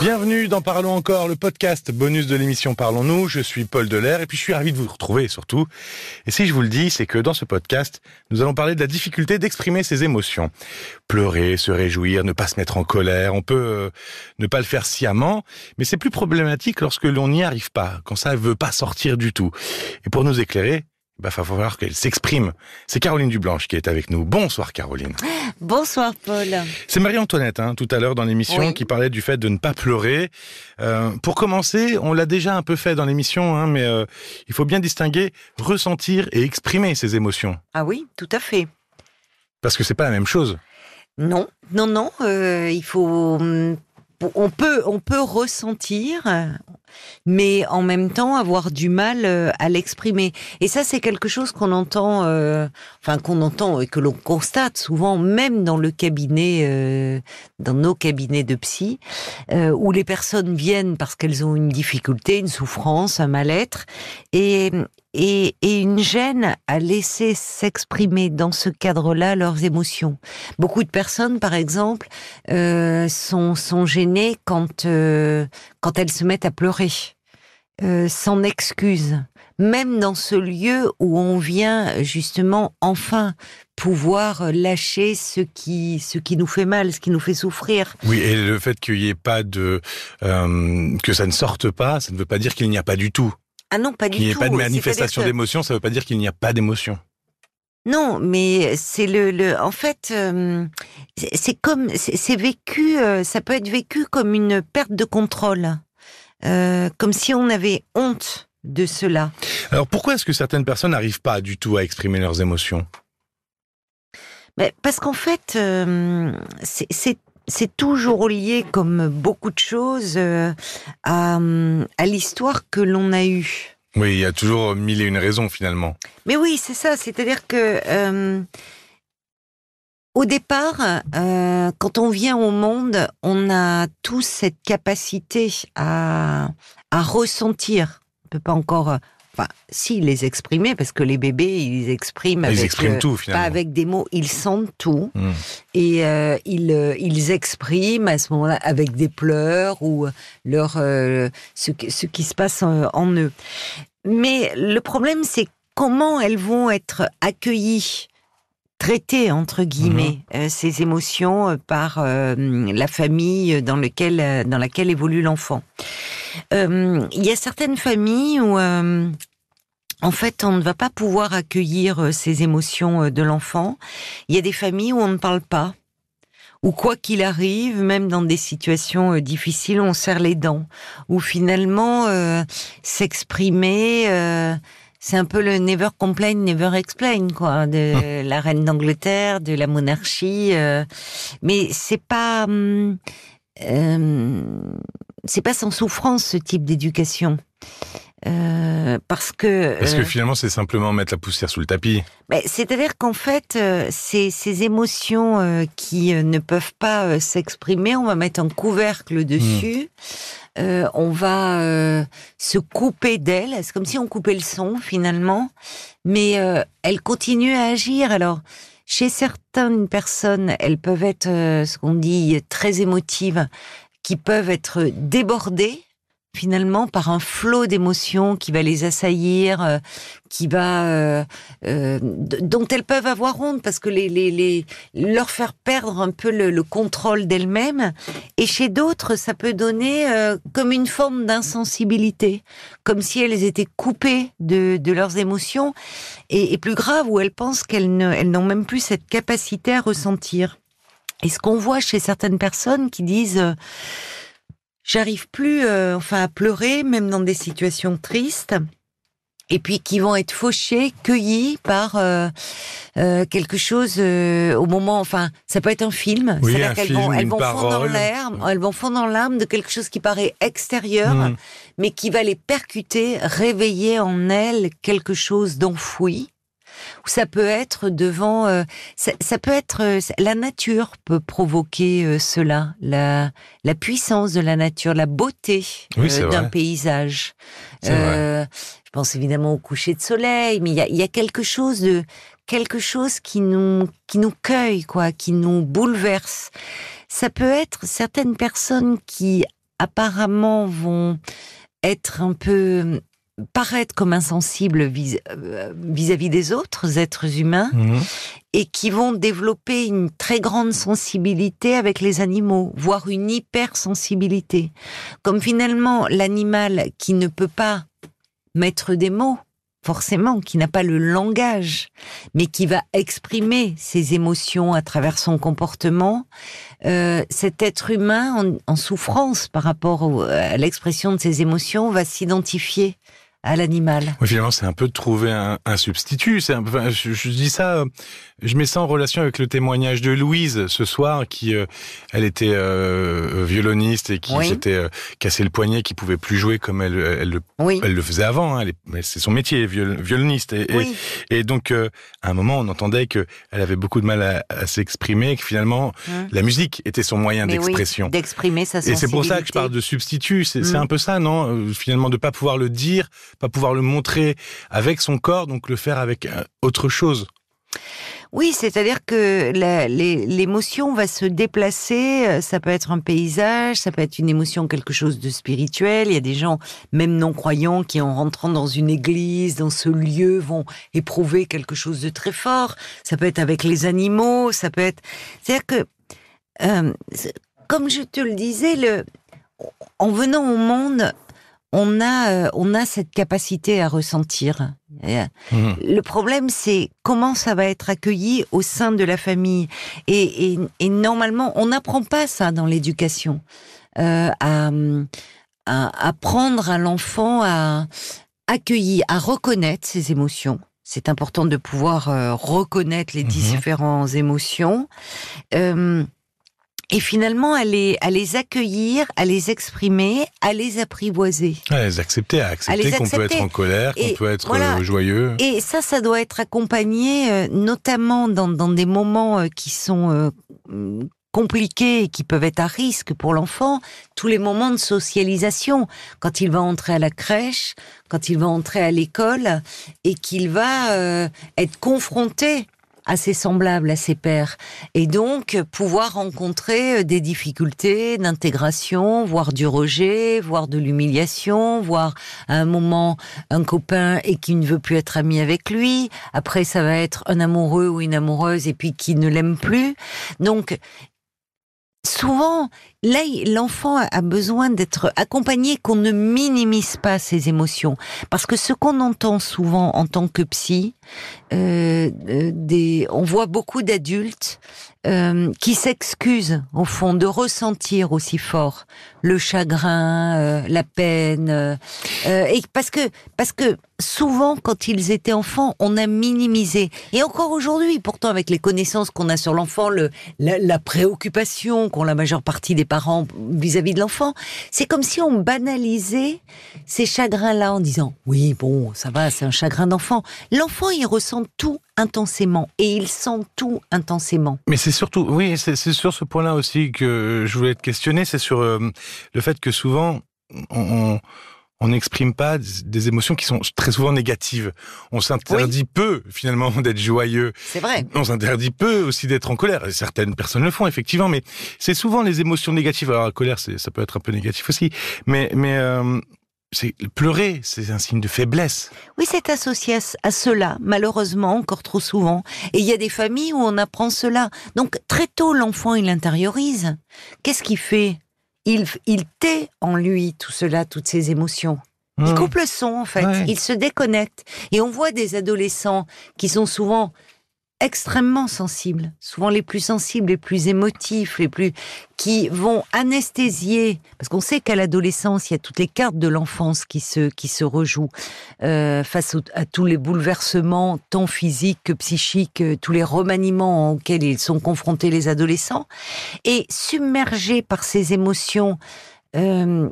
Bienvenue dans Parlons encore, le podcast bonus de l'émission Parlons-nous. Je suis Paul Delair et puis je suis ravi de vous retrouver surtout. Et si je vous le dis, c'est que dans ce podcast, nous allons parler de la difficulté d'exprimer ses émotions. Pleurer, se réjouir, ne pas se mettre en colère, on peut euh, ne pas le faire sciemment, mais c'est plus problématique lorsque l'on n'y arrive pas, quand ça ne veut pas sortir du tout. Et pour nous éclairer, il va falloir qu'elle s'exprime. C'est Caroline Dublanche qui est avec nous. Bonsoir Caroline. Bonsoir Paul. C'est Marie-Antoinette, hein, tout à l'heure dans l'émission, qui parlait du fait de ne pas pleurer. Euh, pour commencer, on l'a déjà un peu fait dans l'émission, hein, mais euh, il faut bien distinguer ressentir et exprimer ses émotions. Ah oui, tout à fait. Parce que c'est pas la même chose. Non, non, non. Euh, il faut hum, on peut, on peut ressentir, mais en même temps avoir du mal euh, à l'exprimer. Et ça, c'est quelque chose qu'on entend, euh, enfin qu'on entend et que l'on constate souvent, même dans le cabinet, euh, dans nos cabinets de psy, où les personnes viennent parce qu'elles ont une difficulté, une souffrance, un mal-être, et et, une gêne à laisser s'exprimer dans ce cadre-là leurs émotions. Beaucoup de personnes, par exemple, euh, sont, gênées quand, euh, quand elles se mettent à pleurer, euh, sans excuse. Même dans ce lieu où on vient justement enfin pouvoir lâcher ce qui ce qui nous fait mal, ce qui nous fait souffrir. Oui, et le fait qu'il n'y ait pas de que ça ne sorte pas, ça ne veut pas dire qu'il n'y a pas du tout. Ah non, pas du tout. Qu'il n'y ait pas de manifestation d'émotion, ça ne veut pas dire qu'il n'y a pas d'émotion. Non, mais c'est le, le, en fait, euh, c'est comme, c'est vécu, euh, ça peut être vécu comme une perte de contrôle, euh, comme si on avait honte de cela. Alors pourquoi est-ce que certaines personnes n'arrivent pas du tout à exprimer leurs émotions? Mais parce qu'en fait, c'est c'est toujours lié, comme beaucoup de choses, euh, à, l'histoire que l'on a eue. Oui, il y a toujours mille et une raisons finalement. Mais oui, c'est ça. C'est-à-dire que euh, au départ, euh, quand on vient au monde, on a tous cette capacité à, à ressentir. On peut pas encore enfin, si les exprimer, parce que les bébés, ils expriment avec, ils expriment euh, tout, pas avec des mots, ils sentent tout hmm. et euh, ils, euh, ils expriment à ce moment-là avec des pleurs ou leur ce, ce qui se passe en, eux. Mais le problème, c'est comment elles vont être accueillies traitées entre guillemets hmm. ces émotions par la famille dans lequel dans laquelle évolue l'enfant. Il y a certaines familles où en fait, on ne va pas pouvoir accueillir euh, ces émotions euh, de l'enfant. Il y a des familles où on ne parle pas, où quoi qu'il arrive, même dans des situations euh, difficiles, on serre les dents, où finalement s'exprimer, c'est un peu le never complain, never explain, quoi, de la reine d'Angleterre, de la monarchie. mais c'est pas, hum, c'est pas sans souffrance ce type d'éducation. Euh, parce que parce que euh, finalement c'est simplement mettre la poussière sous le tapis. C'est-à-dire qu'en fait euh, ces, ces émotions qui ne peuvent pas s'exprimer, on va mettre un couvercle dessus. Hmm. on va se couper d'elles. C'est comme si on coupait le son finalement, mais elles continuent à agir. Alors chez certaines personnes, elles peuvent être ce qu'on dit très émotives, qui peuvent être débordées finalement par un flot d'émotions qui va les assaillir, euh, qui va euh, euh, dont elles peuvent avoir honte parce que les, les, les leur faire perdre un peu le, contrôle d'elles-mêmes. Et chez d'autres, ça peut donner comme une forme d'insensibilité, comme si elles étaient coupées de, de leurs émotions, et, et, plus grave où elles pensent qu'elles n'ont même plus cette capacité à ressentir. Et ce qu'on voit chez certaines personnes qui disent j'arrive plus euh, enfin à pleurer même dans des situations tristes. Et puis qui vont être fauchés, cueillis par euh, euh, quelque chose au moment, enfin, ça peut être un film, oui, un qu'elles vont, elles vont fondre dans l'air, elles vont fondre dans l'âme de quelque chose qui paraît extérieur, hmm. mais qui va les percuter, réveiller en elles quelque chose d'enfoui ou ça peut être devant, euh, ça, peut être euh, la nature peut provoquer euh, cela, la la puissance de la nature, la beauté d'un paysage. je pense évidemment au coucher de soleil, mais il y a, y a quelque chose de quelque chose qui nous qui nous cueille quoi, qui nous bouleverse. Ça peut être certaines personnes qui apparemment vont être un peu paraître comme insensibles euh, vis-à-vis des autres êtres humains mhm. et qui vont développer une très grande sensibilité avec les animaux, voire une hypersensibilité. Comme finalement l'animal qui ne peut pas mettre des mots, forcément, qui n'a pas le langage, mais qui va exprimer ses émotions à travers son comportement, euh, cet être humain en, souffrance par rapport à l'expression de ses émotions va s'identifier à l'animal. Oui, finalement, c'est un peu de trouver un, un substitut. C'est je, je, dis ça, je mets ça en relation avec le témoignage de Louise ce soir, qui, euh, elle était euh, violoniste et qui s'était euh, cassé le poignet, qui pouvait plus jouer comme elle, elle, le, elle le faisait avant. Hein, c'est son métier, violoniste. Et, et, donc, à un moment, on entendait que elle avait beaucoup de mal à, à s'exprimer, que finalement, hum. la musique était son moyen d'expression. d'exprimer sa sensibilité. Et c'est pour ça que je parle de substitut. C'est hum. un peu ça, non Finalement, de pas pouvoir le dire pas pouvoir le montrer avec son corps, donc le faire avec euh, autre chose. Oui, c'est-à-dire que l'émotion va se déplacer. Euh, ça peut être un paysage, ça peut être une émotion, quelque chose de spirituel. Il y a des gens, même non croyants, qui en rentrant dans une église, dans ce lieu, vont éprouver quelque chose de très fort. Ça peut être avec les animaux, ça peut être. C'est-à-dire que, euh, comme je te le disais, le, en venant au monde, on a, euh, on a cette capacité à ressentir. Mmh. Le problème, c'est comment ça va être accueilli au sein de la famille. Et, normalement, on n'apprend pas ça dans l'éducation. Euh, à, apprendre à l'enfant à accueillir, à reconnaître ses émotions. C'est important de pouvoir euh, reconnaître les mmh. différentes émotions et finalement à les, à les accueillir, à les exprimer, à les apprivoiser. À les accepter, à accepter qu'on peut être en colère, qu'on peut être euh, joyeux. Et ça, ça doit être accompagné euh, notamment dans, dans des moments euh, qui sont compliqués et qui peuvent être à risque pour l'enfant, tous les moments de socialisation, quand il va entrer à la crèche, quand il va entrer à l'école et qu'il va être confronté à ses semblables, à ses pairs. Et donc, pouvoir rencontrer euh, des difficultés d'intégration, voire du rejet, voire de l'humiliation, voire à un moment un copain et qui ne veut plus être ami avec lui. Après, ça va être un amoureux ou une amoureuse et puis qui ne l'aime plus. Donc, souvent, là, l'enfant a besoin d'être accompagné, qu'on ne minimise pas ses émotions. Parce que ce qu'on entend souvent en tant que psy, euh, euh on voit beaucoup d'adultes euh, qui s'excusent au fond de ressentir aussi fort le chagrin, la peine, parce que parce que souvent quand ils étaient enfants, on a minimisé. Et encore aujourd'hui, pourtant avec les connaissances qu'on a sur l'enfant, le la, la préoccupation qu'ont la majeure partie des parents vis-à-vis de l'enfant, c'est comme si on banalisait ces chagrins-là en disant oui bon ça va, c'est un chagrin d'enfant. L'enfant il ressent tout intensément et il sent tout intensément. Mais c'est surtout, oui, c'est sur ce point-là aussi que je voulais te questionner, c'est sur euh, le fait que souvent on, on n'exprime pas des émotions qui sont très souvent négatives. On s'interdit peu, finalement, d'être joyeux. C'est vrai. On s'interdit peu aussi d'être en colère. certaines personnes le font, effectivement, mais c'est souvent les émotions négatives. Alors, la colère, ça peut être un peu négatif aussi. Mais, mais euh, c'est pleurer, c'est un signe de faiblesse. Oui, c'est associé à, cela, malheureusement, encore trop souvent. Et il y a des familles où on apprend cela. Donc très tôt, l'enfant, il intériorise. Qu'est-ce qu'il fait? Il, il tait en lui tout cela, toutes ces émotions. Il coupe le son, en fait. Il se déconnecte. Et on voit des adolescents qui sont souvent extrêmement sensibles, souvent les plus sensibles, les plus émotifs, les plus qui vont anesthésier, parce qu'on sait qu'à l'adolescence il y a toutes les cartes de l'enfance qui se qui se rejouent euh, face à tous les bouleversements tant physiques que psychiques, euh, tous les remaniements auxquels ils sont confrontés les adolescents, et submergés par ces émotions euh,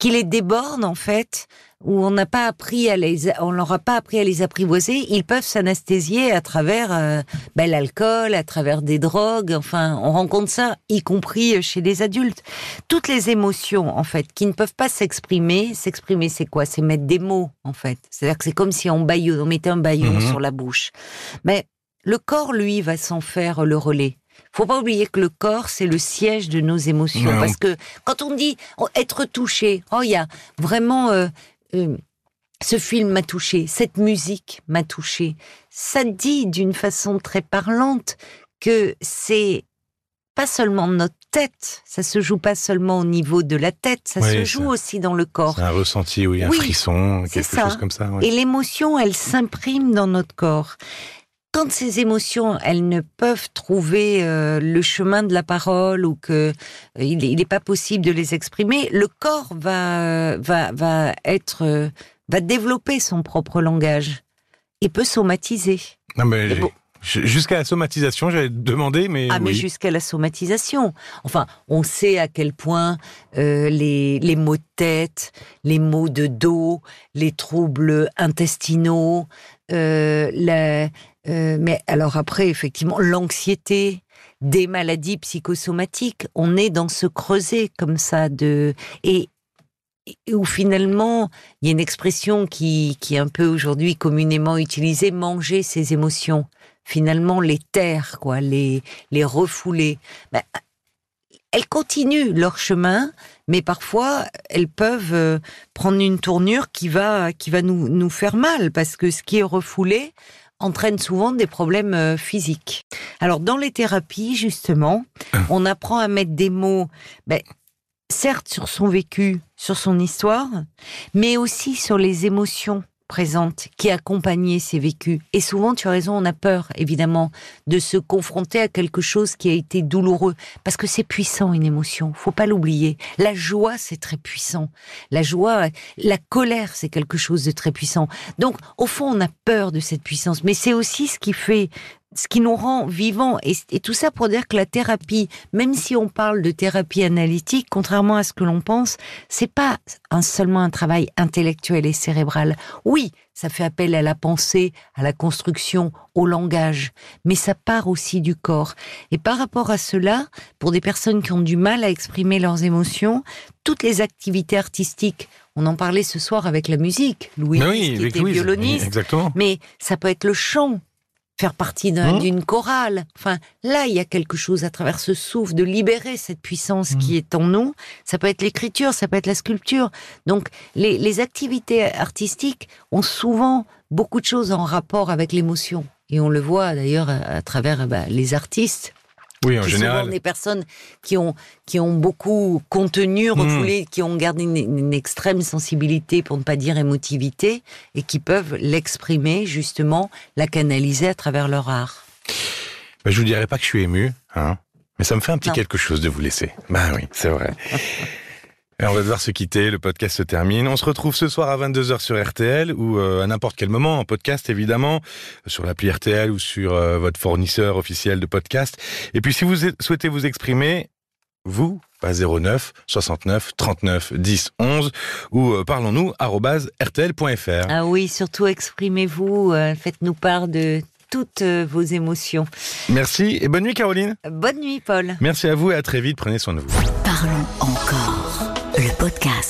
qui les débordent en fait où on n'a pas appris à les, on leur a pas appris à les apprivoiser, ils peuvent s'anesthésier à travers euh, ben, l'alcool, à travers des drogues. Enfin, on rencontre ça, y compris chez les adultes. Toutes les émotions, en fait, qui ne peuvent pas s'exprimer. S'exprimer, c'est quoi? C'est mettre des mots, en fait. C'est-à-dire que c'est comme si on baillot, on mettait un baillon mhm. sur la bouche. Mais le corps, lui, va s'en faire le relais. Faut pas oublier que le corps, c'est le siège de nos émotions. Ouais, on- Parce que quand on dit oh, être touché, oh, il y a vraiment, euh, euh, ce film m'a touché, cette musique m'a touché. Ça dit d'une façon très parlante que c'est pas seulement notre tête, ça se joue pas seulement au niveau de la tête, ça Oui, se joue aussi dans le corps. C'est un ressenti, oui, un Oui, frisson, quelque ça. chose comme ça. Et l'émotion, elle s'imprime dans notre corps. Quand ces émotions, elles ne peuvent trouver euh, le chemin de la parole ou que euh, il n'est pas possible de les exprimer, le corps va va va être euh, va développer son propre langage et peut somatiser. Non, mais bon. jusqu'à la somatisation, j'avais demandé, mais Ah, mais jusqu'à la somatisation. Enfin, on sait à quel point les, les maux de tête, les maux de dos, les troubles intestinaux, euh, la, euh, mais alors après, effectivement, l'anxiété, des maladies psychosomatiques, on est dans ce creuset comme ça de et où finalement il y a une expression qui, qui est un peu aujourd'hui communément utilisée, manger ses émotions. Finalement, les taire, quoi, les, les refouler. Ben, elles continuent leur chemin, mais parfois elles peuvent euh, prendre une tournure qui va, qui va nous, nous faire mal, parce que ce qui est refoulé entraîne souvent des problèmes euh, physiques. Alors dans les thérapies, justement, on apprend à mettre des mots, ben, certes sur son vécu, sur son histoire, mais aussi sur les émotions présentes qui accompagnaient ces vécus. Et souvent, tu as raison, on a peur, évidemment, de se confronter à quelque chose qui a été douloureux, parce que c'est puissant une émotion. Faut pas l'oublier. La joie, c'est très puissant. La joie, la colère, c'est quelque chose de très puissant. Donc, au fond, on a peur de cette puissance, mais c'est aussi ce qui fait ce qui nous rend vivants. Et, et tout ça pour dire que la thérapie, même si on parle de thérapie analytique, contrairement à ce que l'on pense, c'est pas un, seulement un travail intellectuel et cérébral. Oui, ça fait appel à la pensée, à la construction, au langage, mais ça part aussi du corps. Et par rapport à cela, pour des personnes qui ont du mal à exprimer leurs émotions, toutes les activités artistiques, on en parlait ce soir avec la musique, Louis, oui, qui était Louise, violoniste, Exactement. mais ça peut être le chant, faire partie Mmh. d'une chorale. Enfin, là, il y a quelque chose à travers ce souffle de libérer cette puissance Mmh. qui est en nous. Ça peut être l'écriture, ça peut être la sculpture. Donc, les, les activités artistiques ont souvent beaucoup de choses en rapport avec l'émotion. Et on le voit d'ailleurs à, à travers bah, les artistes Oui, en qui général. souvent des personnes qui ont qui ont beaucoup contenu, Hmm. refoulé, qui ont gardé une, une extrême sensibilité, pour ne pas dire émotivité, et qui peuvent l'exprimer justement, la canaliser à travers leur art. Bah, je vous dirais pas que je suis ému, hein, mais ça me fait un petit Non. quelque chose de vous laisser. Bah oui, c'est vrai. Et on va devoir se quitter, le podcast se termine. On se retrouve ce soir à 22h sur RTL ou euh, à n'importe quel moment, en podcast évidemment, sur l'appli RTL ou sur euh, votre fournisseur officiel de podcast. Et puis si vous souhaitez vous exprimer, vous, à 09 69 39 10 11 ou euh, parlons-nous rtl.fr. Ah oui, surtout exprimez-vous, euh, faites-nous part de toutes euh, vos émotions. Merci et bonne nuit Caroline. Bonne nuit, Paul. Merci à vous et à très vite. Prenez soin de vous. Parlons encore. Le podcast.